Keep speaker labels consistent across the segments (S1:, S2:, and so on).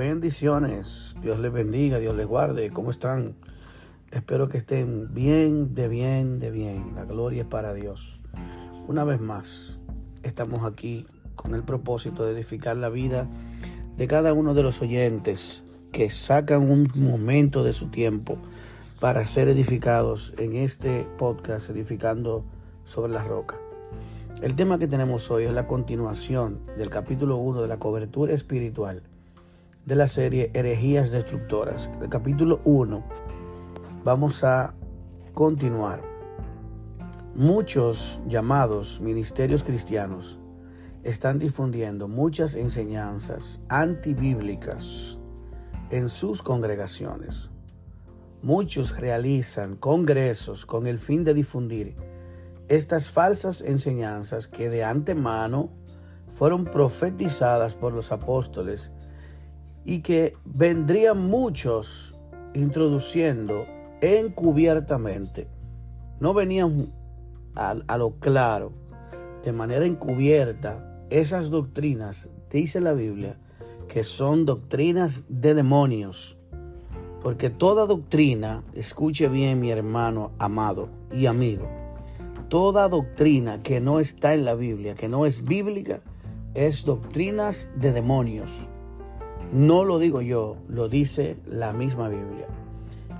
S1: Bendiciones. Dios les bendiga, Dios les guarde. ¿Cómo están? Espero que estén bien, de bien, de bien. La gloria es para Dios. Una vez más, estamos aquí con el propósito de edificar la vida de cada uno de los oyentes que sacan un momento de su tiempo para ser edificados en este podcast, edificando sobre la roca. El tema que tenemos hoy es la continuación del capítulo 1 de la cobertura espiritual de la serie Herejías Destructoras. Capítulo 1 vamos a continuar. Muchos llamados ministerios cristianos están difundiendo muchas enseñanzas antibíblicas en sus congregaciones. Muchos realizan congresos con el fin de difundir estas falsas enseñanzas que de antemano fueron profetizadas por los apóstoles y que vendrían muchos introduciendo encubiertamente. No venían a, lo claro, de manera encubierta, esas doctrinas, dice la Biblia, que son doctrinas de demonios. Porque toda doctrina, escuche bien mi hermano amado y amigo, toda doctrina que no está en la Biblia, que no es bíblica, es doctrinas de demonios. No lo digo yo, lo dice la misma Biblia.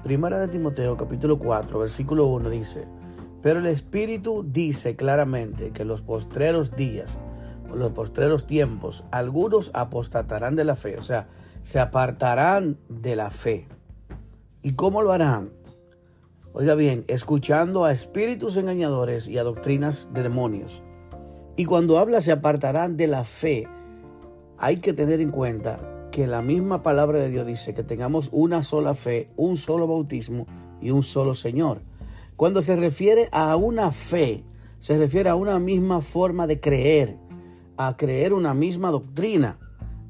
S1: Primera de Timoteo capítulo 4 versículo 1 dice, pero el Espíritu dice claramente que los postreros días, los postreros tiempos, algunos apostatarán de la fe, o sea, se apartarán de la fe. ¿Y cómo lo harán? Oiga bien, escuchando a espíritus engañadores y a doctrinas de demonios. Y cuando habla se apartarán de la fe, hay que tener en cuenta que la misma palabra de Dios dice que tengamos una sola fe, un solo bautismo y un solo Señor. Cuando se refiere a una fe, se refiere a una misma forma de creer, a creer una misma doctrina.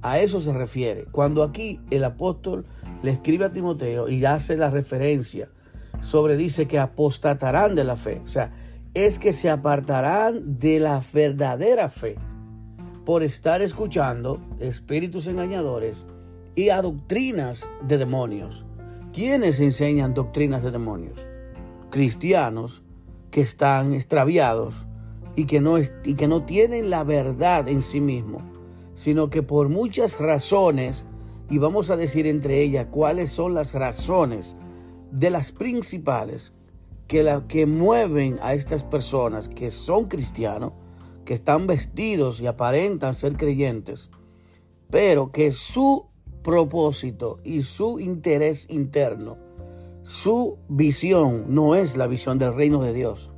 S1: A eso se refiere. Cuando aquí el apóstol le escribe a Timoteo y hace la referencia sobre dice que apostatarán de la fe. O sea, es que se apartarán de la verdadera fe por estar escuchando espíritus engañadores y a doctrinas de demonios. ¿Quiénes enseñan doctrinas de demonios? Cristianos que están extraviados y que no, y que no tienen la verdad en sí mismos, sino que por muchas razones, y vamos a decir entre ellas cuáles son las razones de las principales que, que mueven a estas personas que son cristianos, que están vestidos y aparentan ser creyentes, pero que su propósito y su interés interno, su visión no es la visión del reino de Dios.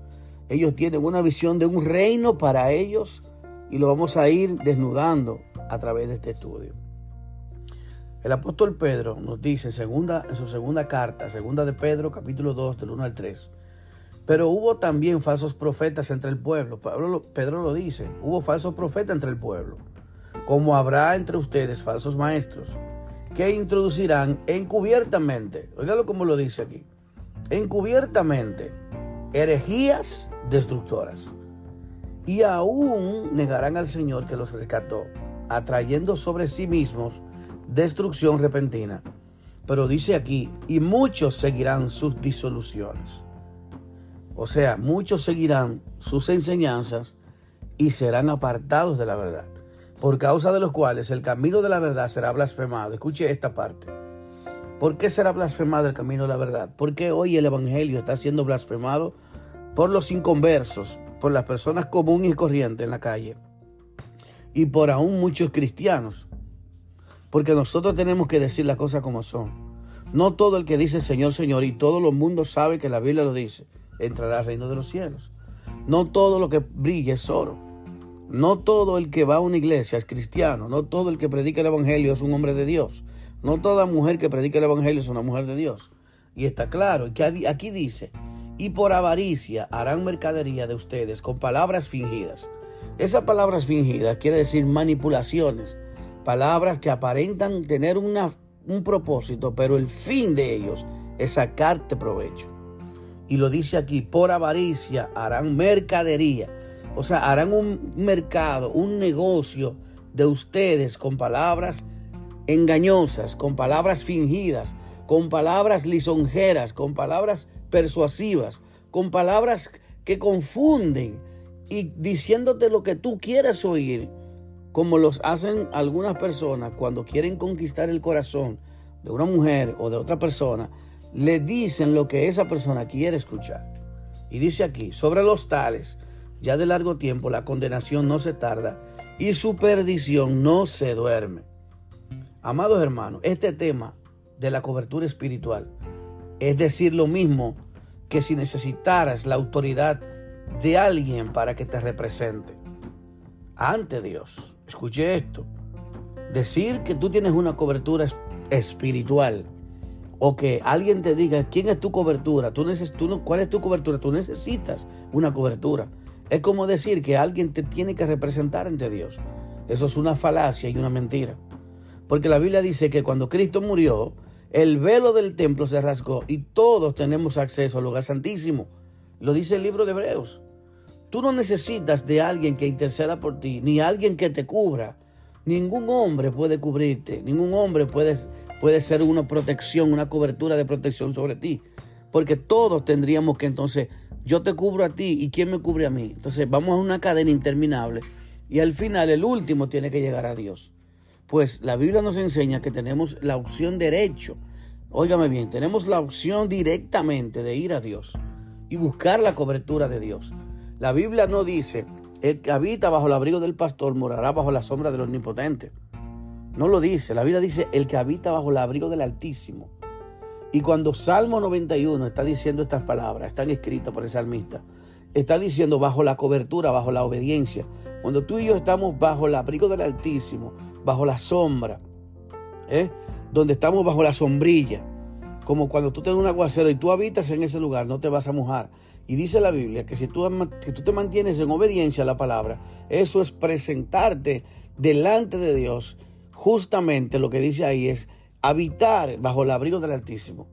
S1: Ellos tienen una visión de un reino para ellos y lo vamos a ir desnudando a través de este estudio. El apóstol Pedro nos dice segunda, en su segunda carta, segunda de Pedro, capítulo 2, del 1 al 3. Pero hubo también falsos profetas entre el pueblo. Pedro lo dice, hubo falsos profetas entre el pueblo, como habrá entre ustedes falsos maestros, que introducirán encubiertamente, oígalo como lo dice aquí, encubiertamente herejías destructoras. Y aún negarán al Señor que los rescató, atrayendo sobre sí mismos destrucción repentina. Pero dice aquí, y muchos seguirán sus disoluciones. O sea, muchos seguirán sus enseñanzas y serán apartados de la verdad, por causa de los cuales el camino de la verdad será blasfemado. Escuche esta parte. ¿Por qué será blasfemado el camino de la verdad? Porque hoy el Evangelio está siendo blasfemado por los inconversos, por las personas comunes y corrientes en la calle y por aún muchos cristianos porque nosotros tenemos que decir las cosas como son. No todo el que dice Señor, Señor, y todo el mundo sabe que la Biblia lo dice, entrará al reino de los cielos. No todo lo que brilla es oro. No todo el que va a una iglesia es cristiano. No todo el que predica el Evangelio es un hombre de Dios. No toda mujer que predica el Evangelio es una mujer de Dios. Y está claro, que aquí dice, y por avaricia harán mercadería de ustedes con palabras fingidas. Esas palabras fingidas quiere decir manipulaciones palabras que aparentan tener un propósito, pero el fin de ellos es sacarte provecho. Y lo dice aquí, por avaricia harán mercadería, o sea, harán un mercado, un negocio de ustedes con palabras engañosas, con palabras fingidas, con palabras lisonjeras, con palabras persuasivas, con palabras que confunden y diciéndote lo que tú quieres oír, como los hacen algunas personas cuando quieren conquistar el corazón de una mujer o de otra persona, le dicen lo que esa persona quiere escuchar. Y dice aquí, sobre los tales, ya de largo tiempo la condenación no se tarda y su perdición no se duerme. Amados hermanos, este tema de la cobertura espiritual es decir lo mismo que si necesitaras la autoridad de alguien para que te represente ante Dios. Escuche esto. Decir que tú tienes una cobertura espiritual o que alguien te diga quién es tu cobertura, tú tú cuál es tu cobertura, tú necesitas una cobertura. Es como decir que alguien te tiene que representar ante Dios. Eso es una falacia y una mentira. Porque la Biblia dice que cuando Cristo murió, el velo del templo se rasgó y todos tenemos acceso al lugar santísimo. Lo dice el libro de Hebreos. Tú no necesitas de alguien que interceda por ti, ni alguien que te cubra. Ningún hombre puede cubrirte, ningún hombre puede, puede ser una protección, una cobertura de protección sobre ti. Porque todos tendríamos que entonces yo te cubro a ti y quién me cubre a mí. Entonces vamos a una cadena interminable y al final el último tiene que llegar a Dios. Pues la Biblia nos enseña que tenemos la opción derecho. Óigame bien, tenemos la opción directamente de ir a Dios y buscar la cobertura de Dios. La Biblia no dice, el que habita bajo el abrigo del pastor morará bajo la sombra del omnipotente. No lo dice, la Biblia dice, el que habita bajo el abrigo del Altísimo. Y cuando Salmo 91 está diciendo estas palabras, están escritas por el salmista, está diciendo bajo la cobertura, bajo la obediencia. Cuando tú y yo estamos bajo el abrigo del Altísimo, bajo la sombra, ¿eh? donde estamos bajo la sombrilla, como cuando tú tienes un aguacero y tú habitas en ese lugar, no te vas a mojar. Y dice la Biblia que si tú, tú te mantienes en obediencia a la palabra, eso es presentarte delante de Dios. Justamente lo que dice ahí es habitar bajo el abrigo del Altísimo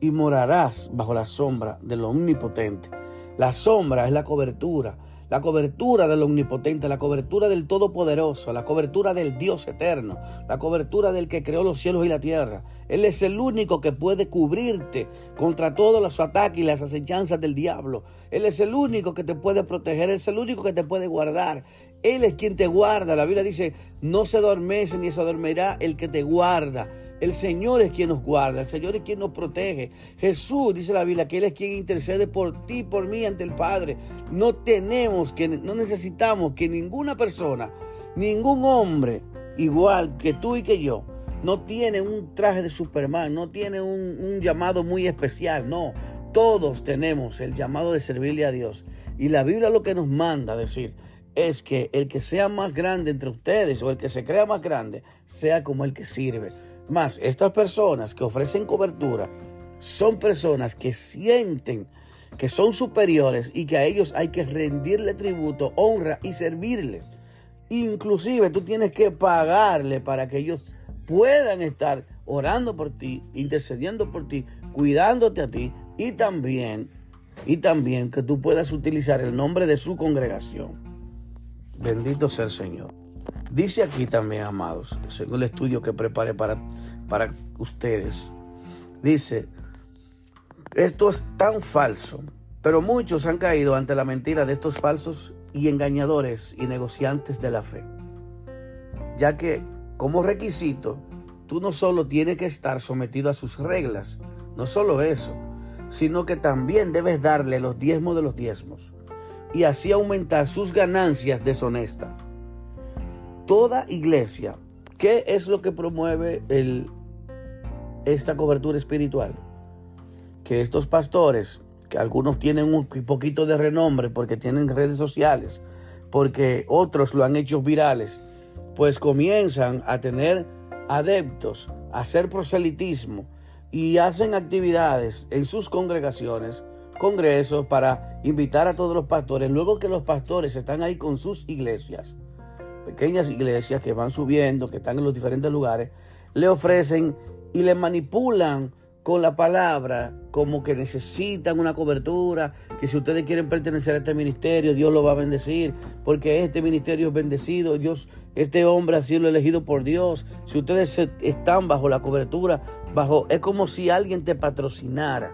S1: y morarás bajo la sombra del Omnipotente. La sombra es la cobertura, la cobertura del Omnipotente, la cobertura del Todopoderoso, la cobertura del Dios eterno, la cobertura del que creó los cielos y la tierra. Él es el único que puede cubrirte contra todos los ataques y las acechanzas del diablo. Él es el único que te puede proteger, es el único que te puede guardar. Él es quien te guarda. La Biblia dice, no se adormece ni se adormirá el que te guarda. El Señor es quien nos guarda, el Señor es quien nos protege. Jesús dice la Biblia que Él es quien intercede por ti, por mí ante el Padre. No tenemos que, no necesitamos que ninguna persona, ningún hombre, igual que tú y que yo, no tiene un traje de Superman, no tiene un, un llamado muy especial, no. Todos tenemos el llamado de servirle a Dios. Y la Biblia lo que nos manda a decir es que el que sea más grande entre ustedes o el que se crea más grande sea como el que sirve. Más, estas personas que ofrecen cobertura son personas que sienten que son superiores y que a ellos hay que rendirle tributo, honra y servirle. Inclusive tú tienes que pagarle para que ellos puedan estar orando por ti, intercediendo por ti, cuidándote a ti y también y también que tú puedas utilizar el nombre de su congregación. Bendito sea el Señor. Dice aquí también, amados, según el estudio que preparé para, para ustedes, dice, esto es tan falso, pero muchos han caído ante la mentira de estos falsos y engañadores y negociantes de la fe, ya que como requisito, tú no solo tienes que estar sometido a sus reglas, no solo eso, sino que también debes darle los diezmos de los diezmos y así aumentar sus ganancias deshonestas toda iglesia, ¿qué es lo que promueve el, esta cobertura espiritual? Que estos pastores, que algunos tienen un poquito de renombre porque tienen redes sociales, porque otros lo han hecho virales, pues comienzan a tener adeptos, a hacer proselitismo y hacen actividades en sus congregaciones, congresos para invitar a todos los pastores, luego que los pastores están ahí con sus iglesias pequeñas iglesias que van subiendo, que están en los diferentes lugares, le ofrecen y le manipulan con la palabra como que necesitan una cobertura, que si ustedes quieren pertenecer a este ministerio, Dios lo va a bendecir, porque este ministerio es bendecido, Dios, este hombre ha sido elegido por Dios. Si ustedes están bajo la cobertura, bajo, es como si alguien te patrocinara,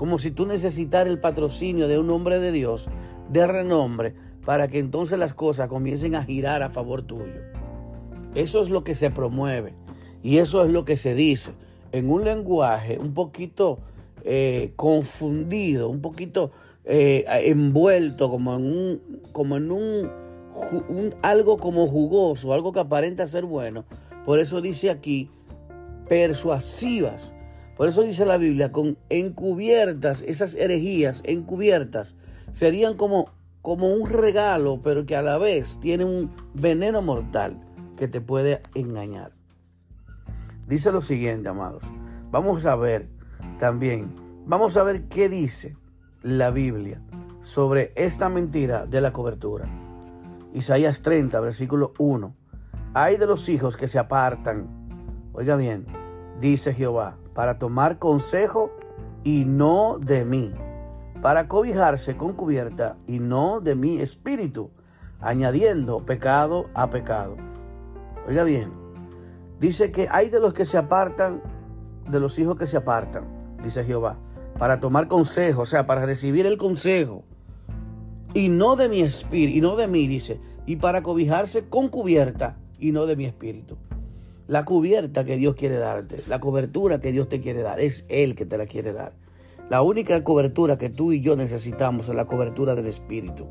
S1: como si tú necesitaras el patrocinio de un hombre de Dios, de renombre, para que entonces las cosas comiencen a girar a favor tuyo. Eso es lo que se promueve y eso es lo que se dice en un lenguaje un poquito eh, confundido, un poquito eh, envuelto como en un, como en un, algo como jugoso, algo que aparenta ser bueno. Por eso dice aquí persuasivas. Por eso dice la Biblia, con encubiertas, esas herejías encubiertas, serían como, como un regalo, pero que a la vez tiene un veneno mortal que te puede engañar. Dice lo siguiente, amados. Vamos a ver también, vamos a ver qué dice la Biblia sobre esta mentira de la cobertura. Isaías 30, versículo 1. Hay de los hijos que se apartan, oiga bien, dice Jehová, para tomar consejo y no de mí, para cobijarse con cubierta y no de mi espíritu, añadiendo pecado a pecado. Oiga bien, Dice que hay de los que se apartan, de los hijos que se apartan, dice Jehová, para tomar consejo, o sea, para recibir el consejo. Y no de mi espíritu, y no de mí, dice, y para cobijarse con cubierta y no de mi espíritu. La cubierta que Dios quiere darte, la cobertura que Dios te quiere dar, es Él que te la quiere dar. La única cobertura que tú y yo necesitamos es la cobertura del Espíritu.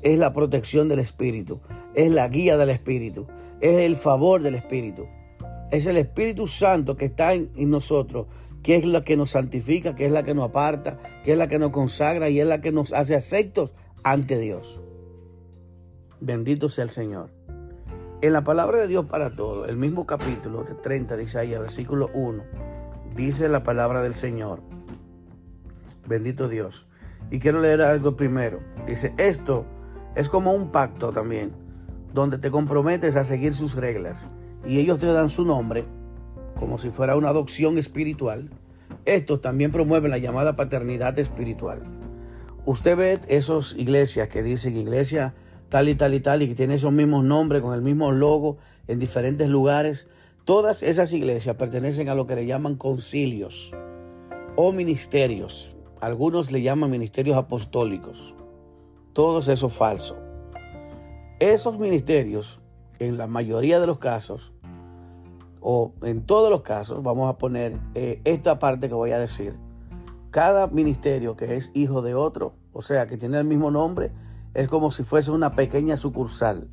S1: Es la protección del Espíritu. Es la guía del Espíritu. Es el favor del Espíritu. Es el Espíritu Santo que está en, nosotros, que es la que nos santifica, que es la que nos aparta, que es la que nos consagra y es la que nos hace aceptos ante Dios. Bendito sea el Señor. En la palabra de Dios para todos, el mismo capítulo de 30 de Isaías, versículo 1, dice la palabra del Señor. Bendito Dios. Y quiero leer algo primero. Dice, esto es como un pacto también, donde te comprometes a seguir sus reglas y ellos te dan su nombre, como si fuera una adopción espiritual, estos también promueven la llamada paternidad espiritual. Usted ve esas iglesias que dicen iglesia tal y tal y tal y que tienen esos mismos nombres con el mismo logo en diferentes lugares. Todas esas iglesias pertenecen a lo que le llaman concilios o ministerios. Algunos le llaman ministerios apostólicos. Todo eso falso. Esos ministerios en la mayoría de los casos, o en todos los casos, vamos a poner eh, esta parte que voy a decir. Cada ministerio que es hijo de otro, o sea, que tiene el mismo nombre, es como si fuese una pequeña sucursal.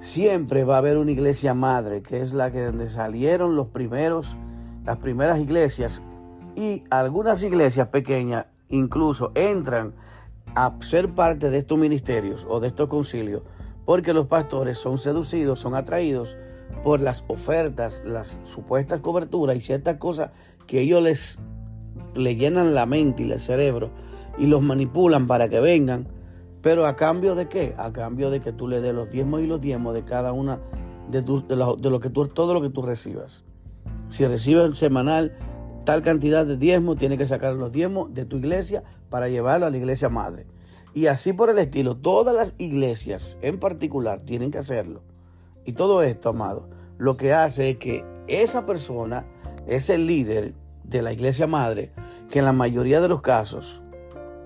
S1: Siempre va a haber una iglesia madre, que es la que donde salieron los primeros, las primeras iglesias, y algunas iglesias pequeñas incluso entran a ser parte de estos ministerios o de estos concilios porque los pastores son seducidos, son atraídos por las ofertas, las supuestas coberturas y ciertas cosas que ellos les le llenan la mente y el cerebro y los manipulan para que vengan. Pero a cambio de qué? A cambio de que tú le des los diezmos y los diezmos de cada una de, de, lo, que tú, todo lo que tú recibas. Si recibes semanal tal cantidad de diezmos, tienes que sacar los diezmos de tu iglesia para llevarlo a la iglesia madre. Y así por el estilo, todas las iglesias en particular tienen que hacerlo. Y todo esto, amado, lo que hace es que esa persona es el líder de la iglesia madre, que en la mayoría de los casos,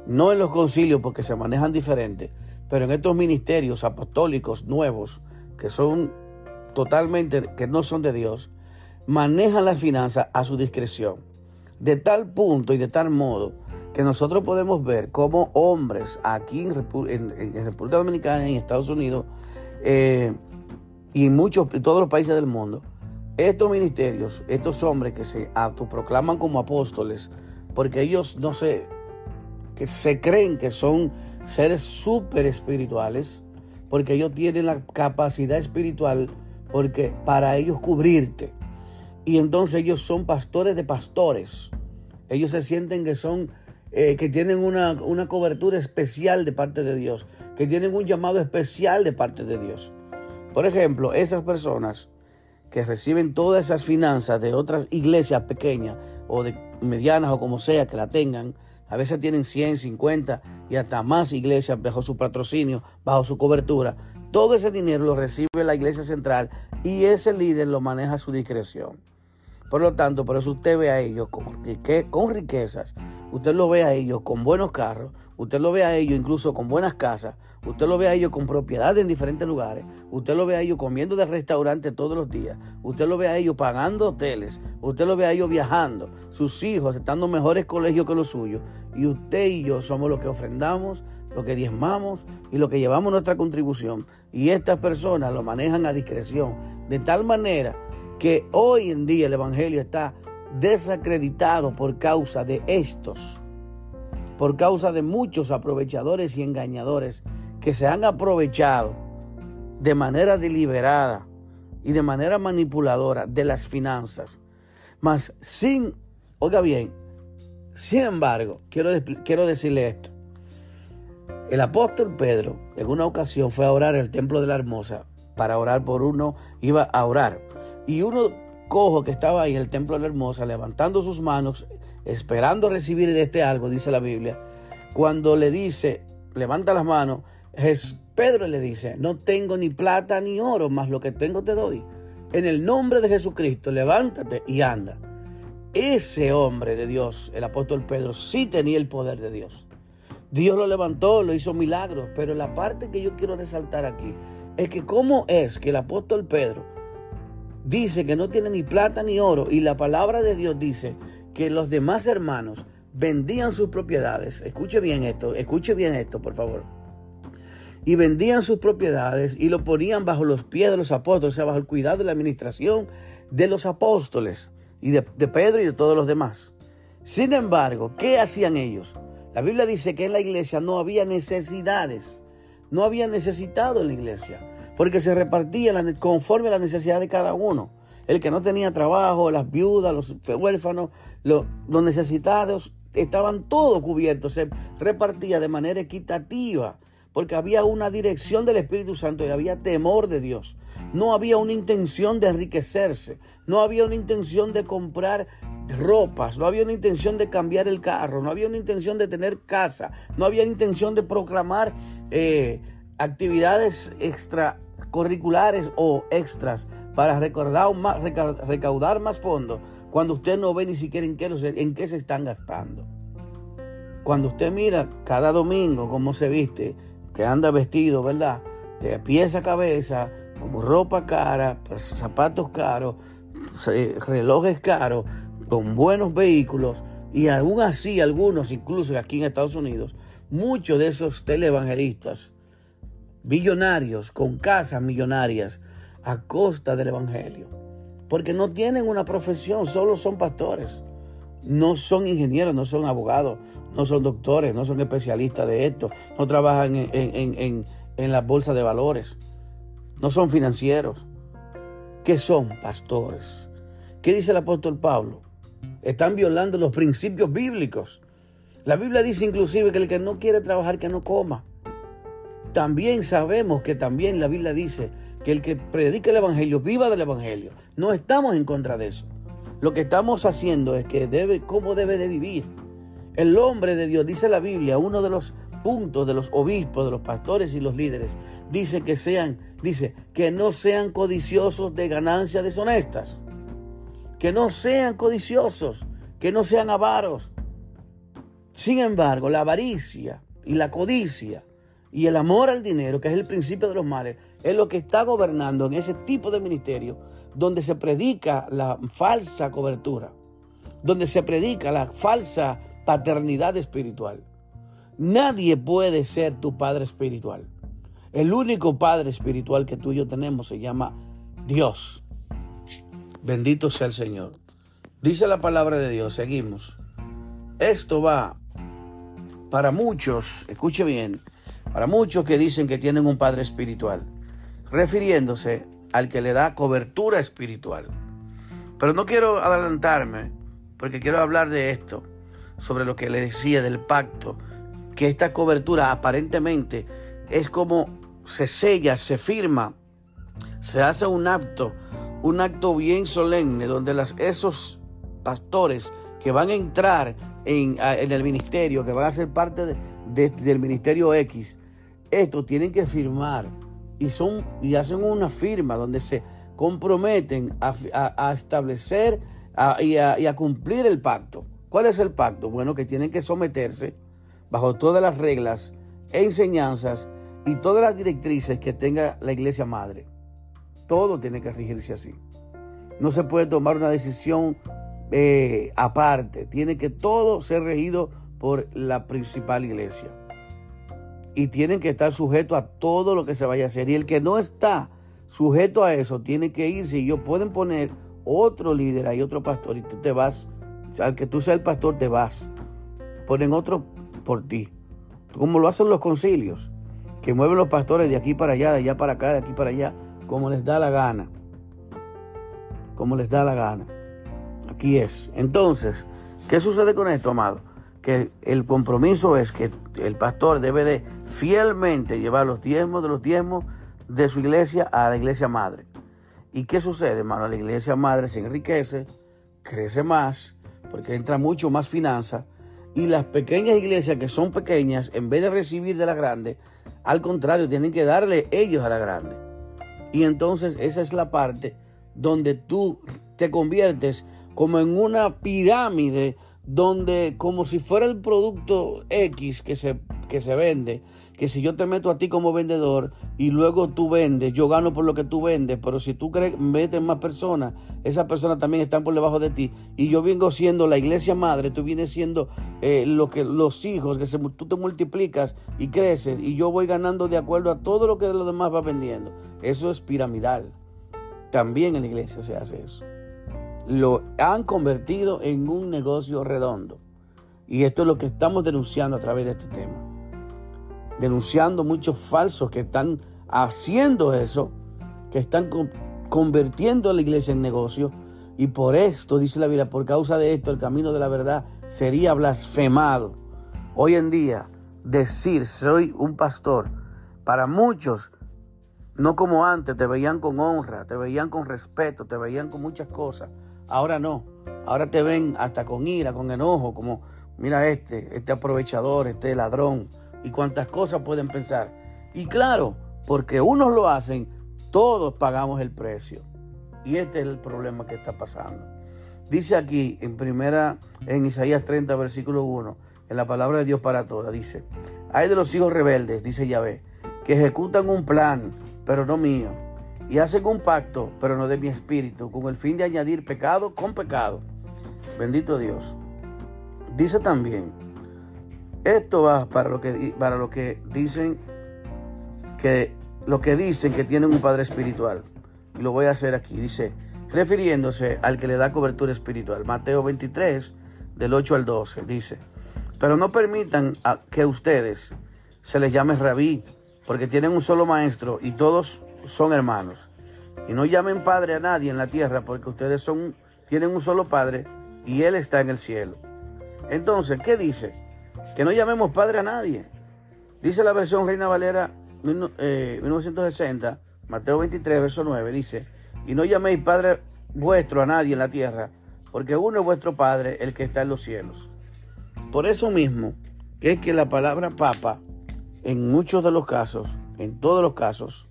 S1: no en los concilios porque se manejan diferentes, pero en estos ministerios apostólicos nuevos, que son totalmente, que no son de Dios, manejan las finanzas a su discreción. De tal punto y de tal modo que nosotros podemos ver cómo hombres aquí en, República Dominicana en Estados Unidos eh, y en muchos, todos los países del mundo, estos ministerios, estos hombres que se autoproclaman como apóstoles, porque ellos no se, que se creen que son seres súper espirituales, porque ellos tienen la capacidad espiritual porque para ellos cubrirte. Y entonces ellos son pastores de pastores. Ellos se sienten que son eh, que tienen una, una cobertura especial de parte de Dios, que tienen un llamado especial de parte de Dios. Por ejemplo, esas personas que reciben todas esas finanzas de otras iglesias pequeñas o de medianas o como sea que la tengan, a veces tienen 100, 50 y hasta más iglesias bajo su patrocinio, bajo su cobertura. Todo ese dinero lo recibe la iglesia central y ese líder lo maneja a su discreción. Por lo tanto, por eso usted ve a ellos con, con riquezas, usted lo ve a ellos con buenos carros, usted lo ve a ellos incluso con buenas casas, usted lo ve a ellos con propiedades en diferentes lugares, usted lo ve a ellos comiendo de restaurante todos los días, usted lo ve a ellos pagando hoteles, usted lo ve a ellos viajando, sus hijos estando en mejores colegios que los suyos, y usted y yo somos los que ofrendamos, los que diezmamos y los que llevamos nuestra contribución. Y estas personas lo manejan a discreción, de tal manera que hoy en día el Evangelio está desacreditado por causa de estos por causa de muchos aprovechadores y engañadores que se han aprovechado de manera deliberada y de manera manipuladora de las finanzas. Mas sin, oiga bien, sin embargo, quiero, quiero decirle esto. El apóstol Pedro en una ocasión fue a orar al templo de la hermosa para orar por uno, iba a orar. Y uno cojo que estaba ahí en el templo de la hermosa, levantando sus manos, esperando recibir de este algo, dice la Biblia, cuando le dice, levanta las manos, Pedro le dice, no tengo ni plata ni oro, más lo que tengo te doy. En el nombre de Jesucristo, levántate y anda. Ese hombre de Dios, el apóstol Pedro, sí tenía el poder de Dios. Dios lo levantó, lo hizo milagros, pero la parte que yo quiero resaltar aquí es que cómo es que el apóstol Pedro dice que no tiene ni plata ni oro y la palabra de Dios dice que los demás hermanos vendían sus propiedades. Escuche bien esto, escuche bien esto, por favor. Y vendían sus propiedades y lo ponían bajo los pies de los apóstoles, o sea, bajo el cuidado de la administración de los apóstoles y de, Pedro y de todos los demás. Sin embargo, ¿qué hacían ellos? La Biblia dice que en la iglesia no había necesidades, no había necesitado en la iglesia, porque se repartían conforme a la necesidad de cada uno el que no tenía trabajo, las viudas, los huérfanos, los, necesitados, estaban todos cubiertos, se repartía de manera equitativa, porque había una dirección del Espíritu Santo y había temor de Dios. No había una intención de enriquecerse, no había una intención de comprar ropas, no había una intención de cambiar el carro, no había una intención de tener casa, no había una intención de proclamar eh, actividades extracurriculares o extras para recaudar más, recaudar más fondos cuando usted no ve ni siquiera en qué, en qué se están gastando. Cuando usted mira cada domingo cómo se viste, que anda vestido, ¿verdad? De pies a cabeza, como ropa cara, pues, zapatos caros, relojes caros, con buenos vehículos, y aún así algunos, incluso aquí en Estados Unidos, muchos de esos televangelistas, billonarios, con casas millonarias, a costa del Evangelio. Porque no tienen una profesión, solo son pastores. No son ingenieros, no son abogados, no son doctores, no son especialistas de esto, no trabajan en, en, en, las bolsas de valores, no son financieros. ¿Qué son pastores? ¿Qué dice el apóstol Pablo? Están violando los principios bíblicos. La Biblia dice inclusive que el que no quiere trabajar, que no coma. También sabemos que también la Biblia dice que el que predica el Evangelio viva del Evangelio. No estamos en contra de eso. Lo que estamos haciendo es que debe, cómo debe de vivir. El hombre de Dios, dice la Biblia, uno de los puntos de los obispos, de los pastores y los líderes, dice que sean, dice, que no sean codiciosos de ganancias deshonestas. Que no sean codiciosos, que no sean avaros. Sin embargo, la avaricia y la codicia y el amor al dinero, que es el principio de los males, es lo que está gobernando en ese tipo de ministerio donde se predica la falsa cobertura, donde se predica la falsa paternidad espiritual. Nadie puede ser tu padre espiritual. El único padre espiritual que tú y yo tenemos se llama Dios. Bendito sea el Señor. Dice la palabra de Dios, seguimos. Esto va para muchos, escuche bien, para muchos que dicen que tienen un padre espiritual, refiriéndose al que le da cobertura espiritual. Pero no quiero adelantarme, porque quiero hablar de esto, sobre lo que le decía del pacto, que esta cobertura aparentemente es como se sella, se firma, se hace un acto un acto bien solemne donde las, esos pastores que van a entrar en, el ministerio, que van a ser parte del ministerio X, estos tienen que firmar y, son, y hacen una firma donde se comprometen a, establecer y, y a cumplir el pacto. ¿Cuál es el pacto? Bueno, que tienen que someterse bajo todas las reglas e enseñanzas y todas las directrices que tenga la iglesia madre. Todo tiene que regirse así. No se puede tomar una decisión eh, aparte. Tiene que todo ser regido por la principal iglesia. Y tienen que estar sujetos a todo lo que se vaya a hacer. Y el que no está sujeto a eso tiene que irse. Y ellos pueden poner otro líder ahí, otro pastor, y tú te vas. al que tú seas el pastor, te vas. Ponen otro por ti. Como lo hacen los concilios, que mueven los pastores de aquí para allá, de allá para acá, de aquí para allá, como les da la gana. Como les da la gana. Aquí es. Entonces, ¿qué sucede con esto, amado? Que el compromiso es que el pastor debe de fielmente llevar los diezmos de los diezmos de su iglesia a la iglesia madre. ¿Y qué sucede, hermano? La iglesia madre se enriquece, crece más, porque entra mucho más finanza, y las pequeñas iglesias que son pequeñas, en vez de recibir de la grande, al contrario, tienen que darle ellos a la grande. Y entonces esa es la parte donde tú te conviertes como en una pirámide donde como si fuera el producto X que se, que se vende, que si yo te meto a ti como vendedor y luego tú vendes, yo gano por lo que tú vendes, pero si tú crees, metes más personas, esas personas también están por debajo de ti y yo vengo siendo la iglesia madre, tú vienes siendo eh, lo que, los hijos, que se, tú te multiplicas y creces y yo voy ganando de acuerdo a todo lo que los demás va vendiendo. Eso es piramidal. También en la iglesia se hace eso lo han convertido en un negocio redondo. Y esto es lo que estamos denunciando a través de este tema. Denunciando muchos falsos que están haciendo eso, que están convirtiendo a la iglesia en negocio. Y por esto, dice la Biblia, por causa de esto, el camino de la verdad sería blasfemado. Hoy en día, decir soy un pastor, para muchos, no como antes, te veían con honra, te veían con respeto, te veían con muchas cosas. Ahora no. Ahora te ven hasta con ira, con enojo, como, mira este, este aprovechador, este ladrón, y cuántas cosas pueden pensar. Y claro, porque unos lo hacen, todos pagamos el precio. Y este es el problema que está pasando. Dice aquí en primera, en Isaías 30, versículo 1, en la palabra de Dios para todas, dice, hay de los hijos rebeldes, dice Yahvé, que ejecutan un plan, pero no mío y hacen un pacto, pero no de mi espíritu, con el fin de añadir pecado con pecado. Bendito Dios. Dice también, esto va para lo que, para lo que dicen que lo que dicen que tienen un padre espiritual. Y lo voy a hacer aquí. Dice, refiriéndose al que le da cobertura espiritual. Mateo 23, del 8 al 12, dice, pero no permitan que ustedes se les llame rabí, porque tienen un solo maestro y todos son hermanos. Y no llamen padre a nadie en la tierra porque ustedes son, tienen un solo padre y Él está en el cielo. Entonces, ¿qué dice? Que no llamemos padre a nadie. Dice la versión Reina Valera 1960, eh, Mateo 23, verso 9, dice, y no llaméis padre vuestro a nadie en la tierra, porque uno es vuestro padre, el que está en los cielos. Por eso mismo, es que la palabra papa, en muchos de los casos, en todos los casos,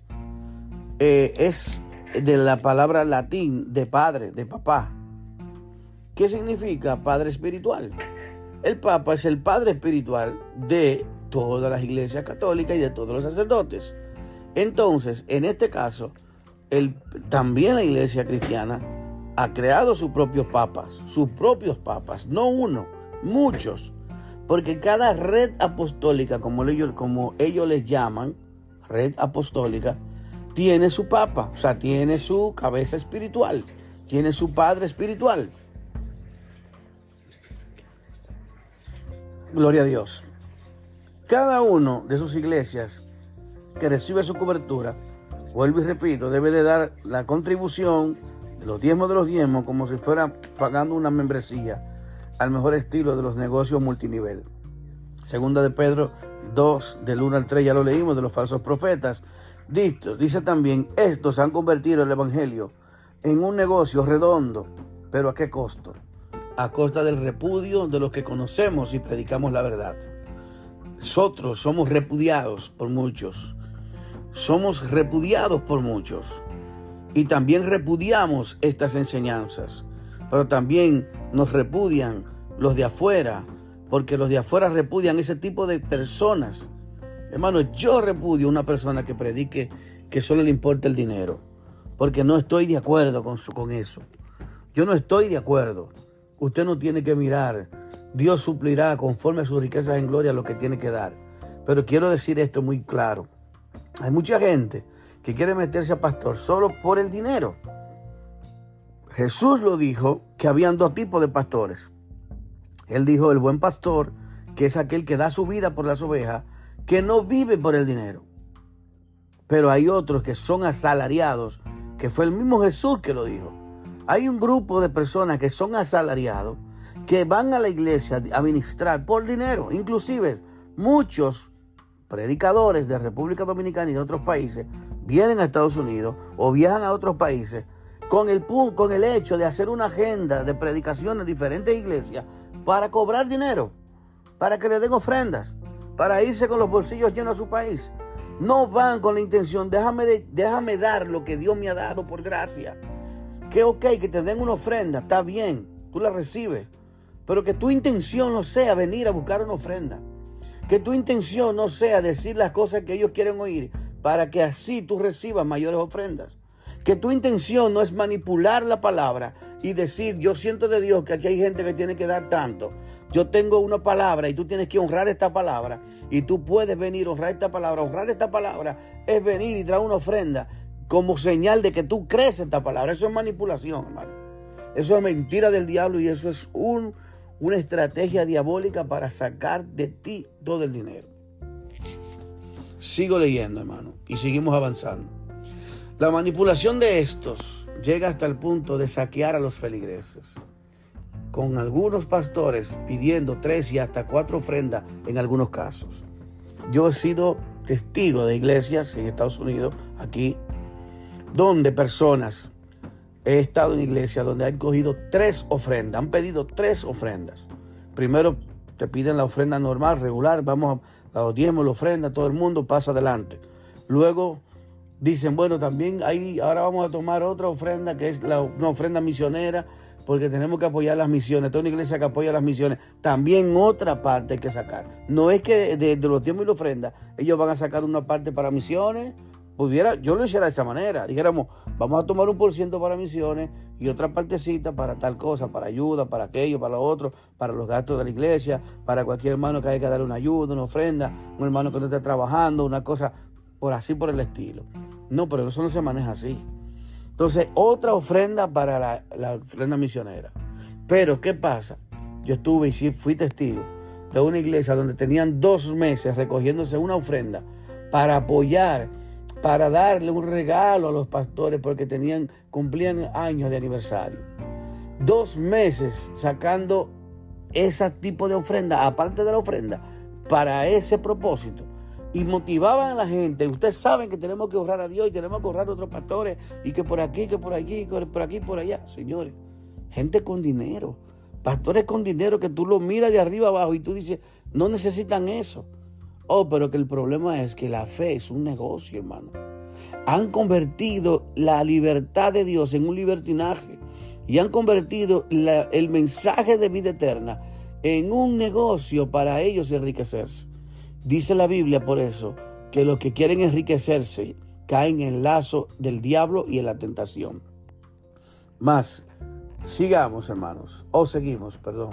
S1: eh, es de la palabra latín de padre, de papá. ¿Qué significa padre espiritual? El papa es el padre espiritual de todas las iglesias católicas y de todos los sacerdotes. Entonces, en este caso, el, también la iglesia cristiana ha creado sus propios papas, sus propios papas, no uno, muchos. Porque cada red apostólica, como ellos, como ellos les llaman, red apostólica, tiene su papa, o sea, tiene su cabeza espiritual, tiene su padre espiritual. Gloria a Dios. Cada uno de sus iglesias que recibe su cobertura, vuelvo y repito, debe de dar la contribución de los diezmos de los diezmos como si fuera pagando una membresía al mejor estilo de los negocios multinivel. Segunda de Pedro 2, del 1 al 3, ya lo leímos, de los falsos profetas. Dice, dice también, estos han convertido el Evangelio en un negocio redondo, pero ¿a qué costo? A costa del repudio de los que conocemos y predicamos la verdad. Nosotros somos repudiados por muchos. Somos repudiados por muchos. Y también repudiamos estas enseñanzas. Pero también nos repudian los de afuera, porque los de afuera repudian ese tipo de personas. Hermano, yo repudio a una persona que predique que solo le importa el dinero, porque no estoy de acuerdo con, con eso. Yo no estoy de acuerdo. Usted no tiene que mirar. Dios suplirá conforme a sus riquezas en gloria lo que tiene que dar. Pero quiero decir esto muy claro. Hay mucha gente que quiere meterse a pastor solo por el dinero. Jesús lo dijo que habían dos tipos de pastores. Él dijo, el buen pastor, que es aquel que da su vida por las ovejas, que no vive por el dinero. Pero hay otros que son asalariados, que fue el mismo Jesús que lo dijo. Hay un grupo de personas que son asalariados, que van a la iglesia a ministrar por dinero. Inclusive muchos predicadores de República Dominicana y de otros países vienen a Estados Unidos o viajan a otros países con el, con el hecho de hacer una agenda de predicación en diferentes iglesias para cobrar dinero, para que le den ofrendas, para irse con los bolsillos llenos a su país. No van con la intención, déjame, déjame dar lo que Dios me ha dado por gracia. Que ok, que te den una ofrenda, está bien, tú la recibes, pero que tu intención no sea venir a buscar una ofrenda. Que tu intención no sea decir las cosas que ellos quieren oír para que así tú recibas mayores ofrendas. Que tu intención no es manipular la palabra y decir, yo siento de Dios que aquí hay gente que tiene que dar tanto. Yo tengo una palabra y tú tienes que honrar esta palabra. Y tú puedes venir a honrar esta palabra. Honrar esta palabra es venir y traer una ofrenda como señal de que tú crees esta palabra. Eso es manipulación, hermano. Eso es mentira del diablo y eso es un, una estrategia diabólica para sacar de ti todo el dinero. Sigo leyendo, hermano, y seguimos avanzando. La manipulación de estos llega hasta el punto de saquear a los feligreses, con algunos pastores pidiendo tres y hasta cuatro ofrendas en algunos casos. Yo he sido testigo de iglesias en Estados Unidos, aquí, donde personas, he estado en iglesias donde han cogido tres ofrendas, han pedido tres ofrendas. Primero te piden la ofrenda normal, regular, vamos a los diezmos, la ofrenda, todo el mundo pasa adelante. Luego Dicen, bueno, también ahí ahora vamos a tomar otra ofrenda que es la, una ofrenda misionera, porque tenemos que apoyar las misiones. Toda una iglesia que apoya las misiones. También otra parte hay que sacar. No es que de, los tiempos y la ofrenda, ellos van a sacar una parte para misiones. Pudiera, yo lo hiciera de esa manera. Dijéramos, vamos a tomar un por ciento para misiones y otra partecita para tal cosa, para ayuda, para aquello, para lo otro, para los gastos de la iglesia, para cualquier hermano que haya que darle una ayuda, una ofrenda, un hermano que no esté trabajando, una cosa por así por el estilo. No, pero eso no se maneja así. Entonces, otra ofrenda para la, ofrenda misionera. Pero, ¿qué pasa? Yo estuve y sí fui testigo de una iglesia donde tenían dos meses recogiéndose una ofrenda para apoyar, para darle un regalo a los pastores porque tenían, cumplían años de aniversario. Dos meses sacando ese tipo de ofrenda, aparte de la ofrenda, para ese propósito y motivaban a la gente. Ustedes saben que tenemos que honrar a Dios y tenemos que honrar a otros pastores y que por aquí, que por aquí, que por aquí, por allá. Señores, gente con dinero, pastores con dinero que tú lo miras de arriba abajo y tú dices, no necesitan eso. Oh, pero que el problema es que la fe es un negocio, hermano. Han convertido la libertad de Dios en un libertinaje y han convertido el mensaje de vida eterna en un negocio para ellos enriquecerse. Dice la Biblia por eso que los que quieren enriquecerse caen en el lazo del diablo y en la tentación. Más, sigamos hermanos, o seguimos, perdón.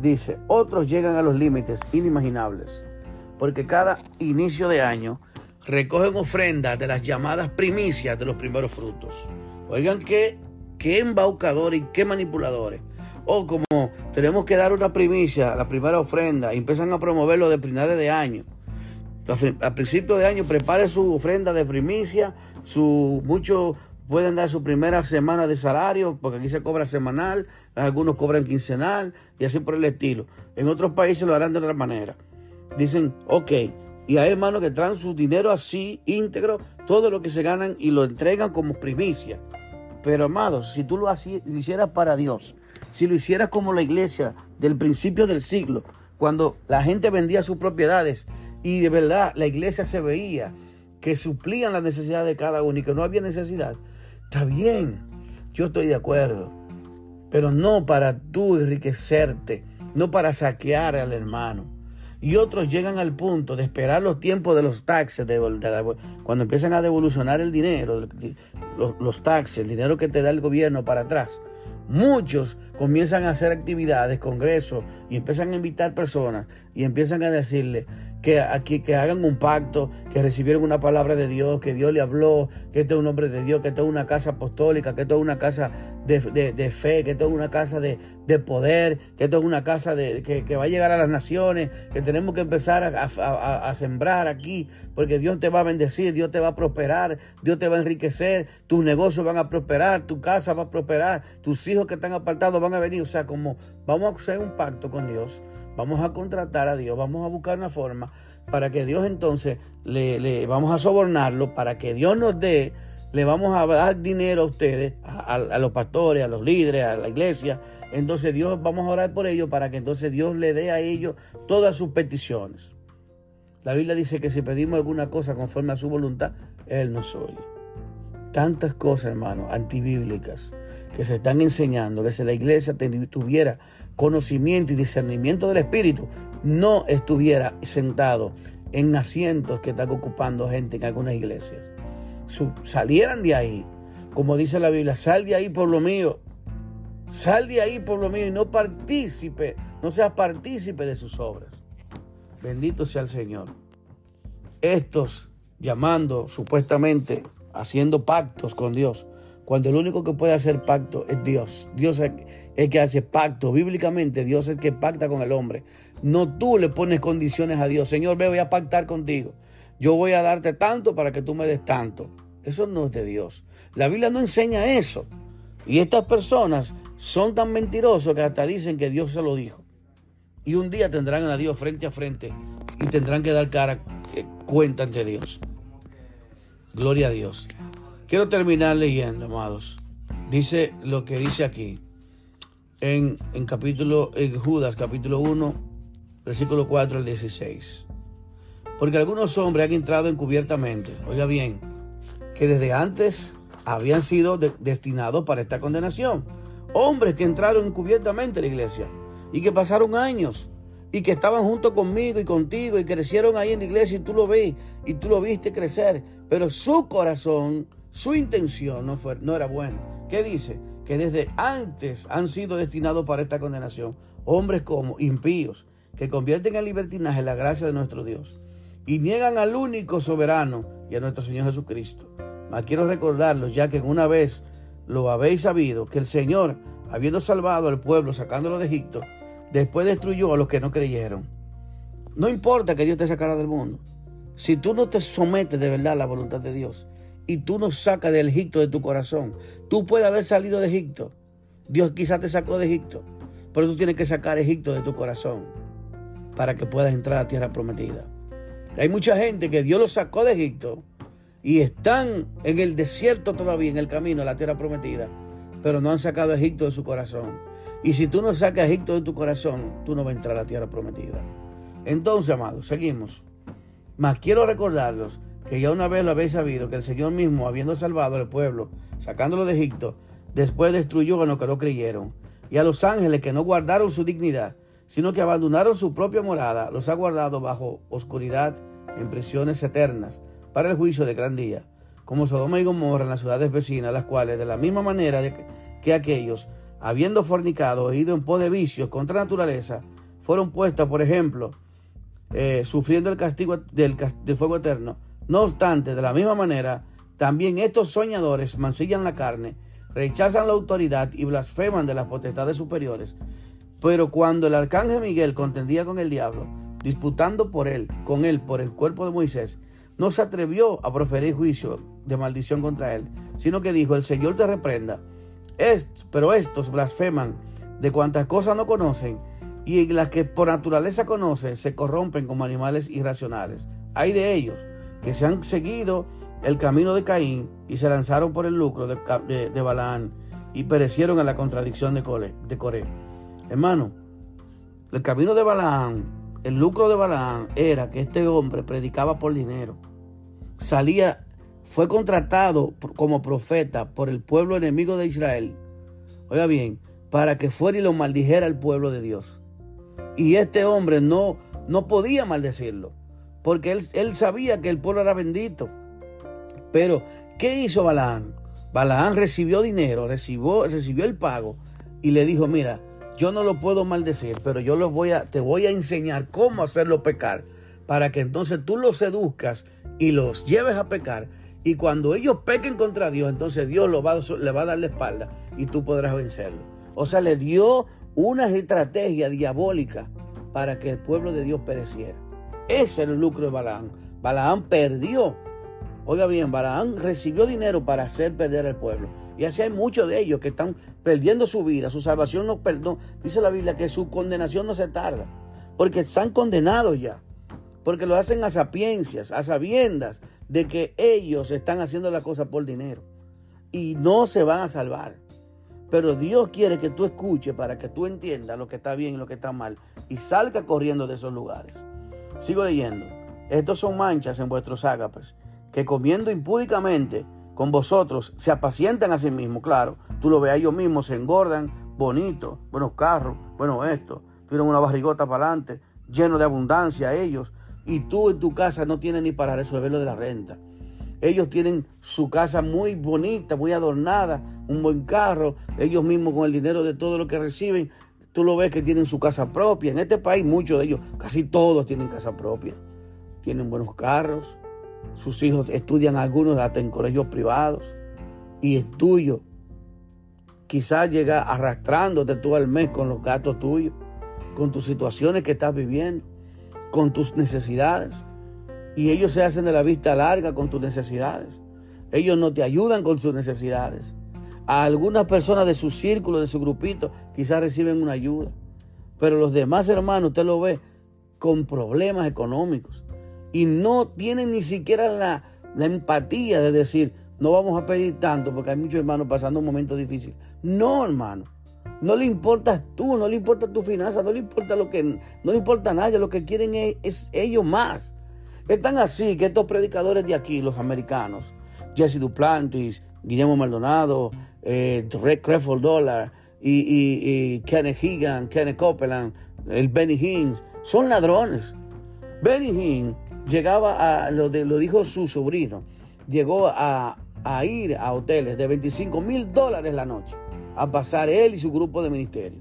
S1: Dice, otros llegan a los límites inimaginables, porque cada inicio de año recogen ofrendas de las llamadas primicias de los primeros frutos. Oigan qué, qué embaucadores y qué manipuladores. O como tenemos que dar una primicia, la primera ofrenda, y empiezan a promoverlo de finales de año. a principio de año prepare su ofrenda de primicia, su, muchos pueden dar su primera semana de salario, porque aquí se cobra semanal, algunos cobran quincenal y así por el estilo. En otros países lo harán de otra manera. Dicen, ok, y hay hermanos que traen su dinero así, íntegro, todo lo que se ganan y lo entregan como primicia. Pero amados, si tú lo, hicieras para Dios, si lo hicieras como la iglesia del principio del siglo, cuando la gente vendía sus propiedades y de verdad la iglesia se veía que suplían las necesidades de cada uno y que no había necesidad, está bien, yo estoy de acuerdo, pero no para tú enriquecerte, no para saquear al hermano. Y otros llegan al punto de esperar los tiempos de los taxes, de, cuando empiezan a devolucionar el dinero, los, los taxes, el dinero que te da el gobierno para atrás. Muchos comienzan a hacer actividades, congresos, y empiezan a invitar personas y empiezan a decirle, que, aquí, que hagan un pacto, que recibieron una palabra de Dios, que Dios le habló, que esto es un hombre de Dios, que esto es una casa apostólica, que esto es una casa de, fe, que esto es una casa de, poder, que esto es una casa de, que, va a llegar a las naciones, que tenemos que empezar a, sembrar aquí, porque Dios te va a bendecir, Dios te va a prosperar, Dios te va a enriquecer, tus negocios van a prosperar, tu casa va a prosperar, tus hijos que están apartados van a venir, o sea, como vamos a hacer un pacto con Dios Vamos a contratar a Dios, vamos a buscar una forma para que Dios entonces le, vamos a sobornarlo, para que Dios nos dé, le vamos a dar dinero a ustedes, a, los pastores, a los líderes, a la iglesia. Entonces Dios, vamos a orar por ellos para que entonces Dios le dé a ellos todas sus peticiones. La Biblia dice que si pedimos alguna cosa conforme a su voluntad, Él nos oye. Tantas cosas, hermano, antibíblicas que se están enseñando, que si la iglesia tuviera conocimiento y discernimiento del Espíritu, no estuviera sentado en asientos que están ocupando gente en algunas iglesias. salieran de ahí, como dice la Biblia, sal de ahí por lo mío, sal de ahí por lo mío y no partícipe, no seas partícipe de sus obras. Bendito sea el Señor. Estos llamando supuestamente, haciendo pactos con Dios, cuando el único que puede hacer pacto es Dios. Dios el que hace pacto. Bíblicamente, Dios es el que pacta con el hombre. No tú le pones condiciones a Dios. Señor, ve, voy a pactar contigo. Yo voy a darte tanto para que tú me des tanto. Eso no es de Dios. La Biblia no enseña eso. Y estas personas son tan mentirosos que hasta dicen que Dios se lo dijo. Y un día tendrán a Dios frente a frente y tendrán que dar cara, eh, cuenta ante Dios. Gloria a Dios. Quiero terminar leyendo, amados. Dice lo que dice aquí. En, en capítulo, en Judas, capítulo 1, versículo 4 al 16. Porque algunos hombres han entrado encubiertamente, oiga bien, que desde antes habían sido destinados para esta condenación. Hombres que entraron encubiertamente a la iglesia y que pasaron años y que estaban junto conmigo y contigo y crecieron ahí en la iglesia y tú lo ves y tú lo viste crecer, pero su corazón su intención no, fue, no era buena. ¿Qué dice? Que desde antes han sido destinados para esta condenación hombres como impíos, que convierten en libertinaje la gracia de nuestro Dios y niegan al único soberano y a nuestro Señor Jesucristo. Mas quiero recordarlos, ya que una vez lo habéis sabido, que el Señor, habiendo salvado al pueblo, sacándolo de Egipto, después destruyó a los que no creyeron. No importa que Dios te sacara del mundo. Si tú no te sometes de verdad a la voluntad de Dios, y tú no sacas del Egipto de tu corazón. Tú puedes haber salido de Egipto. Dios quizás te sacó de Egipto. Pero tú tienes que sacar Egipto de tu corazón para que puedas entrar a tierra prometida. Hay mucha gente que Dios los sacó de Egipto y están en el desierto todavía, en el camino a la tierra prometida, pero no han sacado Egipto de su corazón. Y si tú no sacas Egipto de tu corazón, tú no vas a entrar a la tierra prometida. Entonces, amados, seguimos. Mas quiero recordarlos que ya una vez lo habéis sabido, que el Señor mismo, habiendo salvado al pueblo, sacándolo de Egipto, después destruyó a los que no creyeron, y a los ángeles que no guardaron su dignidad, sino que abandonaron su propia morada, los ha guardado bajo oscuridad en prisiones eternas, para el juicio de gran día, como Sodoma y Gomorra en las ciudades vecinas, las cuales, de la misma manera que aquellos, habiendo fornicado e ido en pos de vicios contra naturaleza, fueron puestas, por ejemplo, eh, sufriendo el castigo del fuego eterno, no obstante, de la misma manera, también estos soñadores mancillan la carne, rechazan la autoridad y blasfeman de las potestades superiores. Pero cuando el arcángel Miguel contendía con el diablo, disputando por él, con él por el cuerpo de Moisés, no se atrevió a proferir juicio de maldición contra él, sino que dijo, el Señor te reprenda. pero estos blasfeman de cuantas cosas no conocen, y las que por naturaleza conocen se corrompen como animales irracionales. Hay de ellos que se han seguido el camino de Caín y se lanzaron por el lucro de, de, Balaán y perecieron en la contradicción de, de Coré. Hermano, el camino de Balaán, el lucro de Balaán era que este hombre predicaba por dinero. Salía, fue contratado como profeta por el pueblo enemigo de Israel. Oiga bien, para que fuera y lo maldijera el pueblo de Dios. Y este hombre no, no podía maldecirlo, porque él, él sabía que el pueblo era bendito. Pero, ¿qué hizo Balaán? Balaán recibió dinero, recibió, recibió el pago y le dijo, mira, yo no lo puedo maldecir, pero yo lo voy a, te voy a enseñar cómo hacerlo pecar, para que entonces tú los seduzcas y los lleves a pecar. Y cuando ellos pequen contra Dios, entonces Dios lo va, le va a dar la espalda y tú podrás vencerlo. O sea, le dio una estrategia diabólica para que el pueblo de Dios pereciera. Ese es el lucro de Balaán. Balaán perdió Oiga bien, Balaán recibió dinero para hacer perder al pueblo. Y así hay muchos de ellos que están perdiendo su vida, su salvación no perdón. Dice la Biblia que su condenación no se tarda, porque están condenados ya. Porque lo hacen a sapiencias, a sabiendas de que ellos están haciendo la cosa por dinero. Y no se van a salvar. Pero Dios quiere que tú escuches para que tú entiendas lo que está bien y lo que está mal. Y salga corriendo de esos lugares. Sigo leyendo. Estos son manchas en vuestros ágapes que comiendo impúdicamente con vosotros se apacientan a sí mismos, claro, tú lo ves, ellos mismos se engordan, bonitos, buenos carros, bueno esto, tienen una barrigota para adelante, lleno de abundancia ellos, y tú en tu casa no tienes ni para resolver lo de la renta. Ellos tienen su casa muy bonita, muy adornada, un buen carro, ellos mismos con el dinero de todo lo que reciben, tú lo ves que tienen su casa propia. En este país muchos de ellos, casi todos tienen casa propia. Tienen buenos carros, sus hijos estudian algunos hasta en colegios privados y es tuyo. Quizás llega arrastrándote tú al mes con los gastos tuyos, con tus situaciones que estás viviendo, con tus necesidades. Y ellos se hacen de la vista larga con tus necesidades. Ellos no te ayudan con sus necesidades. A algunas personas de su círculo, de su grupito, quizás reciben una ayuda. Pero los demás hermanos, usted lo ve, con problemas económicos y no tienen ni siquiera la, empatía de decir, no vamos a pedir tanto porque hay muchos hermanos pasando un momento difícil. No, hermano. No le importas tú, no le importa tu finanza, no le importa lo que, no le importa nadie, lo que quieren es, ellos más. Están así que estos predicadores de aquí, los americanos, Jesse Duplantis, Guillermo Maldonado, eh, Crefeld Dollar y, y, Kenneth Higan, Kenneth Copeland, el Benny Hinn, son ladrones. Benny Hinn llegaba a, lo, de, lo dijo su sobrino, llegó a, ir a hoteles de 25 mil dólares la noche, a pasar él y su grupo de ministerio.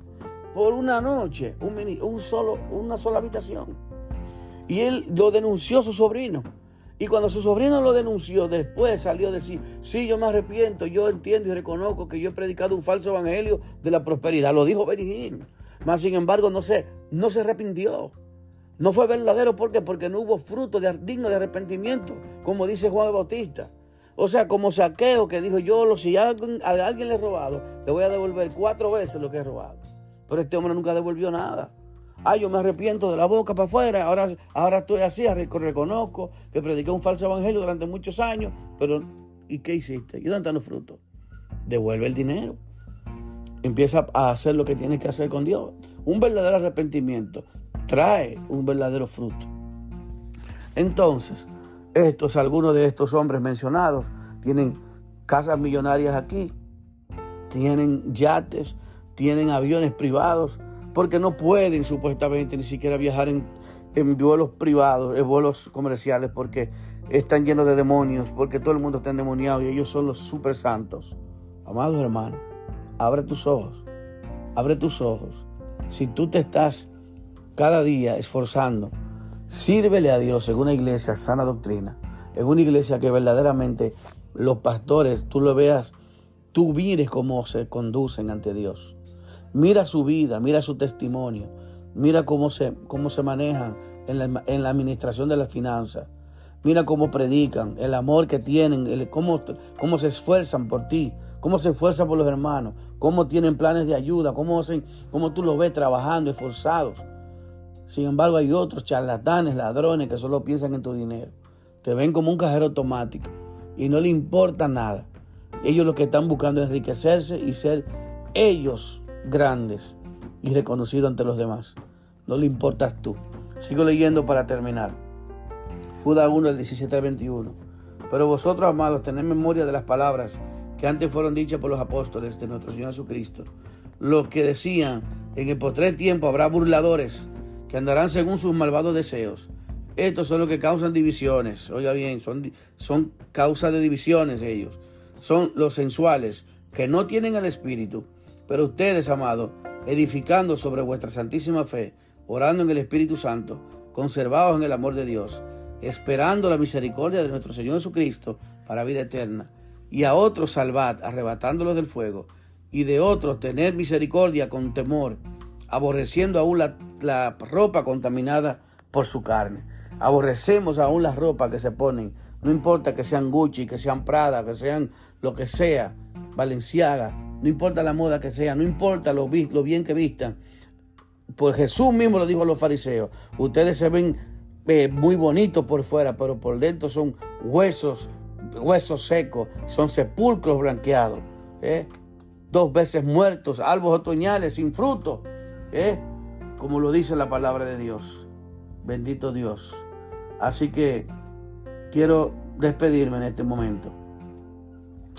S1: Por una noche, un, un solo, una sola habitación. Y él lo denunció su sobrino. Y cuando su sobrino lo denunció, después salió a decir, sí, yo me arrepiento, yo entiendo y reconozco que yo he predicado un falso evangelio de la prosperidad. Lo dijo Benny Mas, sin embargo, no se, no se arrepintió. No fue verdadero ¿por porque no hubo fruto de, digno de arrepentimiento, como dice Juan Bautista. O sea, como saqueo que dijo yo, si alguien, a alguien le he robado, le voy a devolver cuatro veces lo que he robado. Pero este hombre nunca devolvió nada. Ay, yo me arrepiento de la boca para afuera, ahora, ahora estoy así, reconozco que prediqué un falso evangelio durante muchos años, pero ¿y qué hiciste? ¿Y dónde están los frutos? Devuelve el dinero. Empieza a hacer lo que tienes que hacer con Dios. Un verdadero arrepentimiento trae un verdadero fruto. Entonces, estos, algunos de estos hombres mencionados, tienen casas millonarias aquí, tienen yates, tienen aviones privados, porque no pueden supuestamente ni siquiera viajar en, en vuelos privados, en vuelos comerciales, porque están llenos de demonios, porque todo el mundo está endemoniado y ellos son los super santos. Amados hermanos, abre tus ojos, abre tus ojos. Si tú te estás cada día esforzando, sírvele a Dios en una iglesia sana doctrina, en una iglesia que verdaderamente los pastores, tú lo veas, tú mires cómo se conducen ante Dios. Mira su vida, mira su testimonio, mira cómo se, cómo se manejan en la, en la administración de las finanzas. Mira cómo predican, el amor que tienen, cómo, cómo se esfuerzan por ti, cómo se esfuerzan por los hermanos, cómo tienen planes de ayuda, cómo, cómo tú los ves trabajando, esforzados. Sin embargo, hay otros charlatanes, ladrones que solo piensan en tu dinero. Te ven como un cajero automático y no le importa nada. Ellos lo que están buscando es enriquecerse y ser ellos grandes y reconocidos ante los demás. No le importas tú. Sigo leyendo para terminar. Judas 1, el 17 al 21. Pero vosotros, amados, tened memoria de las palabras que antes fueron dichas por los apóstoles de nuestro Señor Jesucristo. Los que decían, en el postrer tiempo habrá burladores que andarán según sus malvados deseos. Estos son los que causan divisiones. Oiga bien, son, son causa de divisiones ellos. Son los sensuales, que no tienen el Espíritu. Pero ustedes, amados, edificando sobre vuestra santísima fe, orando en el Espíritu Santo, conservados en el amor de Dios, esperando la misericordia de nuestro Señor Jesucristo para vida eterna, y a otros salvad, arrebatándolos del fuego, y de otros tener misericordia con temor, aborreciendo aún la, la ropa contaminada por su carne. Aborrecemos aún las ropas que se ponen, no importa que sean Gucci, que sean Prada, que sean lo que sea, Valenciaga, no importa la moda que sea, no importa lo, bien que vistan. Pues Jesús mismo lo dijo a los fariseos, ustedes se ven eh, muy bonitos por fuera, pero por dentro son huesos, huesos secos, son sepulcros blanqueados, ¿eh? dos veces muertos, albos otoñales sin fruto, ¿eh? como lo dice la palabra de Dios. Bendito Dios. Así que quiero despedirme en este momento,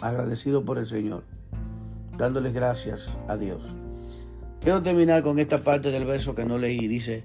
S1: agradecido por el Señor, dándoles gracias a Dios. Quiero terminar con esta parte del verso que no leí. Dice,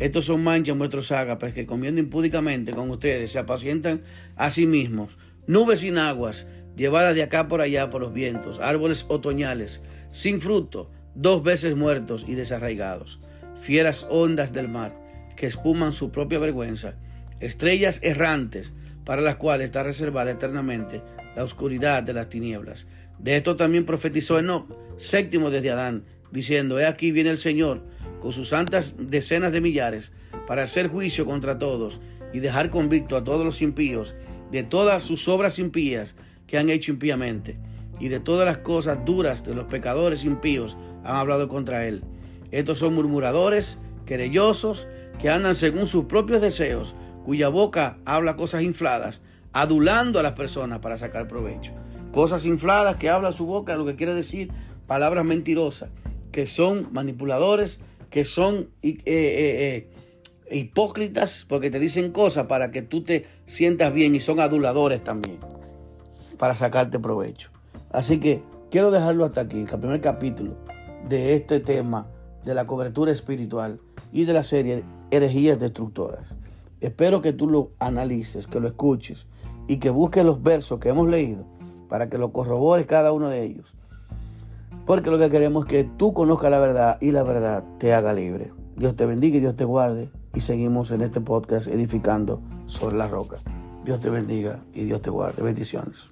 S1: estos son manchas vuestros ágapes que comiendo impúdicamente con ustedes se apacientan a sí mismos. Nubes sin aguas, llevadas de acá por allá por los vientos, árboles otoñales, sin fruto, dos veces muertos y desarraigados, fieras ondas del mar, que espuman su propia vergüenza, estrellas errantes, para las cuales está reservada eternamente la oscuridad de las tinieblas. De esto también profetizó Enoch, séptimo desde Adán, diciendo, He aquí viene el Señor con sus santas decenas de millares, para hacer juicio contra todos y dejar convicto a todos los impíos de todas sus obras impías que han hecho impíamente, y de todas las cosas duras de los pecadores impíos han hablado contra él. Estos son murmuradores, querellosos, que andan según sus propios deseos, cuya boca habla cosas infladas, adulando a las personas para sacar provecho. Cosas infladas que habla su boca, lo que quiere decir palabras mentirosas, que son manipuladores, que son eh, eh, eh, hipócritas porque te dicen cosas para que tú te sientas bien y son aduladores también para sacarte provecho. Así que quiero dejarlo hasta aquí, el primer capítulo de este tema de la cobertura espiritual y de la serie Herejías Destructoras. Espero que tú lo analices, que lo escuches y que busques los versos que hemos leído para que lo corrobores cada uno de ellos porque lo que queremos es que tú conozcas la verdad y la verdad te haga libre. Dios te bendiga y Dios te guarde. Y seguimos en este podcast edificando sobre la roca. Dios te bendiga y Dios te guarde. Bendiciones.